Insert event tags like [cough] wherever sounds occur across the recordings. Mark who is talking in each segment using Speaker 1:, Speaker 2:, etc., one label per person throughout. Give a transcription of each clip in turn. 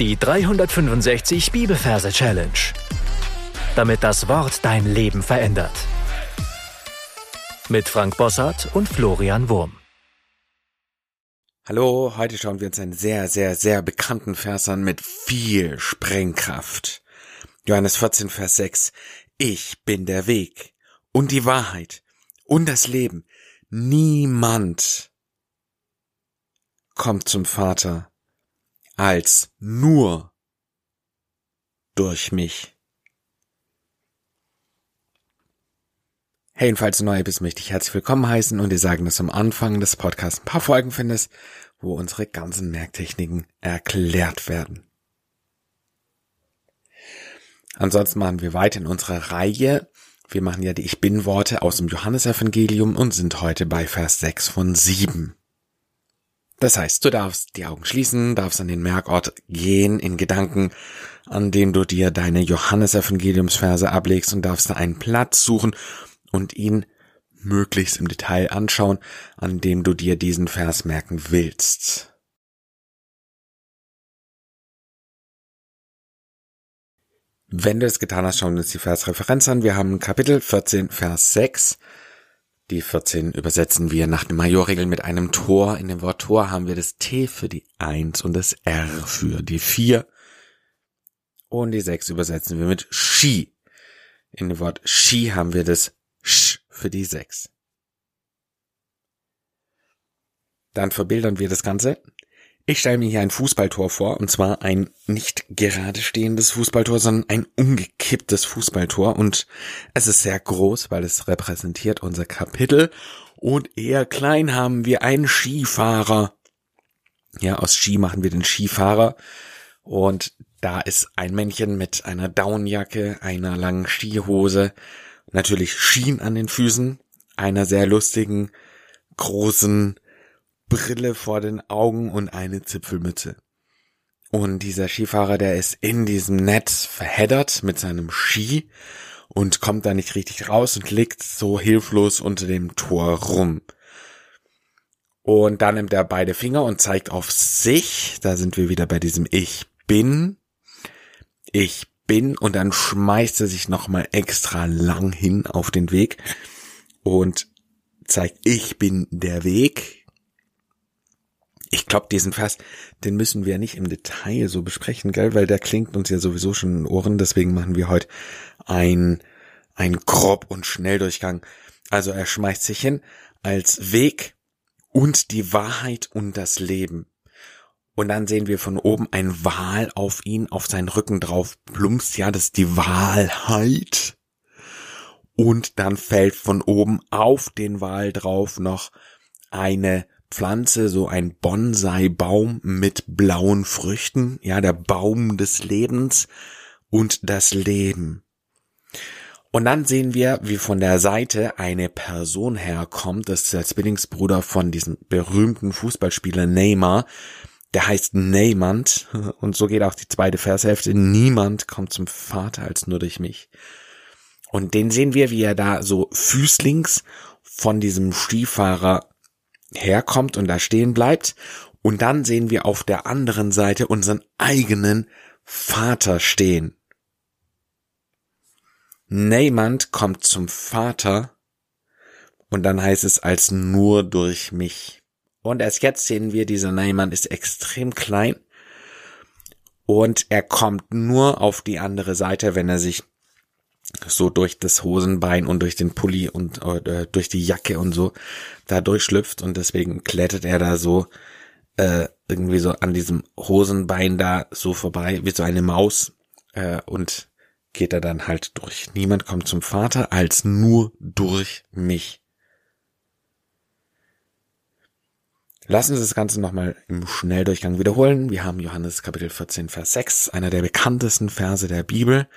Speaker 1: Die 365 Bibelverse Challenge. Damit das Wort dein Leben verändert. Mit Frank Bossart und Florian Wurm.
Speaker 2: Hallo, heute schauen wir uns einen sehr, sehr, sehr bekannten Vers an mit viel Sprengkraft. Johannes 14, Vers 6. Ich bin der Weg und die Wahrheit und das Leben. Niemand kommt zum Vater als nur durch mich. Hey, und falls du neu bist, möchte ich herzlich willkommen heißen und dir sagen, dass du am Anfang des Podcasts ein paar Folgen findest, wo unsere ganzen Merktechniken erklärt werden. Ansonsten machen wir weiter in unserer Reihe. Wir machen ja die Ich Bin Worte aus dem Johannesevangelium und sind heute bei Vers 6 von 7. Das heißt, du darfst die Augen schließen, darfst an den Merkort gehen in Gedanken, an dem du dir deine Johannesevangeliumsverse ablegst und darfst da einen Platz suchen und ihn möglichst im Detail anschauen, an dem du dir diesen Vers merken willst. Wenn du es getan hast, schauen wir uns die Versreferenz an. Wir haben Kapitel 14, Vers 6. Die 14 übersetzen wir nach dem Majorregel mit einem Tor. In dem Wort Tor haben wir das T für die 1 und das R für die 4. Und die 6 übersetzen wir mit Ski. In dem Wort Ski haben wir das Sch für die 6. Dann verbildern wir das Ganze ich stelle mir hier ein Fußballtor vor, und zwar ein nicht gerade stehendes Fußballtor, sondern ein umgekipptes Fußballtor. Und es ist sehr groß, weil es repräsentiert unser Kapitel. Und eher klein haben wir einen Skifahrer. Ja, aus Ski machen wir den Skifahrer. Und da ist ein Männchen mit einer Downjacke, einer langen Skihose, natürlich Skien an den Füßen, einer sehr lustigen, großen Brille vor den Augen und eine Zipfelmütze. Und dieser Skifahrer, der ist in diesem Netz verheddert mit seinem Ski und kommt da nicht richtig raus und liegt so hilflos unter dem Tor rum. Und dann nimmt er beide Finger und zeigt auf sich. Da sind wir wieder bei diesem Ich bin. Ich bin. Und dann schmeißt er sich nochmal extra lang hin auf den Weg und zeigt, ich bin der Weg ich glaube, diesen Vers, den müssen wir nicht im Detail so besprechen, gell, weil der klingt uns ja sowieso schon in den Ohren, deswegen machen wir heute ein, ein grob und Schnelldurchgang. Also er schmeißt sich hin als Weg und die Wahrheit und das Leben. Und dann sehen wir von oben ein Wal auf ihn, auf seinen Rücken drauf plumpst, ja, das ist die Wahrheit. Und dann fällt von oben auf den Wal drauf noch eine Pflanze, so ein Bonsai-Baum mit blauen Früchten, ja, der Baum des Lebens und das Leben. Und dann sehen wir, wie von der Seite eine Person herkommt, das ist der Zwillingsbruder von diesem berühmten Fußballspieler Neymar, der heißt Neymand, [laughs] und so geht auch die zweite Vershälfte, niemand kommt zum Vater als nur durch mich. Und den sehen wir, wie er da so füßlings von diesem Skifahrer herkommt und da stehen bleibt. Und dann sehen wir auf der anderen Seite unseren eigenen Vater stehen. Niemand kommt zum Vater und dann heißt es als nur durch mich. Und erst jetzt sehen wir, dieser Neyman ist extrem klein und er kommt nur auf die andere Seite, wenn er sich so durch das Hosenbein und durch den Pulli und äh, durch die Jacke und so da durchschlüpft und deswegen klettert er da so äh, irgendwie so an diesem Hosenbein da so vorbei wie so eine Maus äh, und geht er dann halt durch. Niemand kommt zum Vater als nur durch mich. Lassen Sie das Ganze nochmal im Schnelldurchgang wiederholen. Wir haben Johannes Kapitel 14, Vers 6, einer der bekanntesten Verse der Bibel.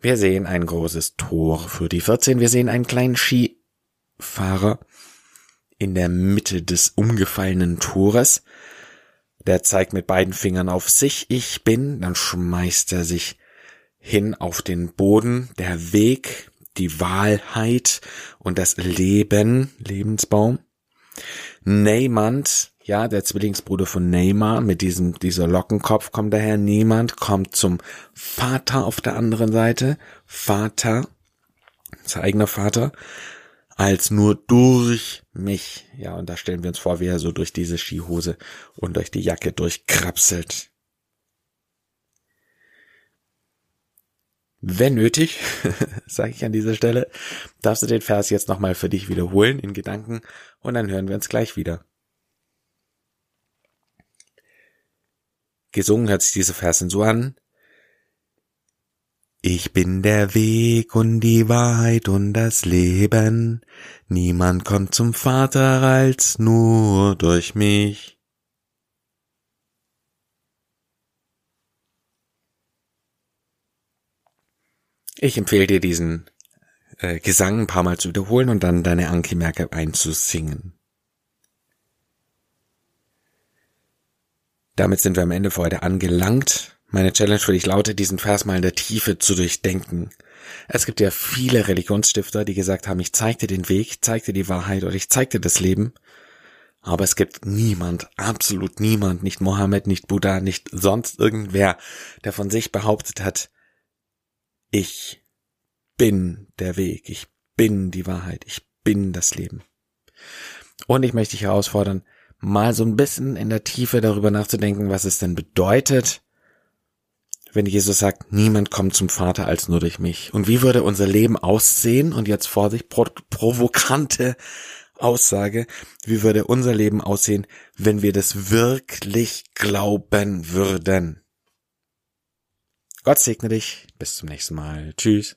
Speaker 2: Wir sehen ein großes Tor für die 14. Wir sehen einen kleinen Skifahrer in der Mitte des umgefallenen Tores. Der zeigt mit beiden Fingern auf sich, ich bin, dann schmeißt er sich hin auf den Boden, der Weg, die Wahrheit und das Leben, Lebensbaum. Neymand Ja, der Zwillingsbruder von Neymar mit diesem, dieser Lockenkopf kommt daher. Niemand kommt zum Vater auf der anderen Seite. Vater, sein eigener Vater, als nur durch mich. Ja, und da stellen wir uns vor, wie er so durch diese Skihose und durch die Jacke durchkrapselt. Wenn nötig, [laughs] sage ich an dieser Stelle, darfst du den Vers jetzt nochmal für dich wiederholen in Gedanken und dann hören wir uns gleich wieder. Gesungen hört sich diese Versen so an. Ich bin der Weg und die Wahrheit und das Leben. Niemand kommt zum Vater als nur durch mich. Ich empfehle dir diesen äh, Gesang ein paar Mal zu wiederholen und dann deine Anki-Merke einzusingen. Damit sind wir am Ende für heute angelangt. Meine Challenge für dich lautet, diesen Vers mal in der Tiefe zu durchdenken. Es gibt ja viele Religionsstifter, die gesagt haben, ich zeig dir den Weg, zeig dir die Wahrheit oder ich zeig dir das Leben. Aber es gibt niemand, absolut niemand, nicht Mohammed, nicht Buddha, nicht sonst irgendwer, der von sich behauptet hat, ich bin der Weg, ich bin die Wahrheit, ich bin das Leben. Und ich möchte dich herausfordern, mal so ein bisschen in der Tiefe darüber nachzudenken, was es denn bedeutet, wenn Jesus sagt, niemand kommt zum Vater als nur durch mich. Und wie würde unser Leben aussehen? Und jetzt Vorsicht, pro provokante Aussage. Wie würde unser Leben aussehen, wenn wir das wirklich glauben würden? Gott segne dich. Bis zum nächsten Mal. Tschüss.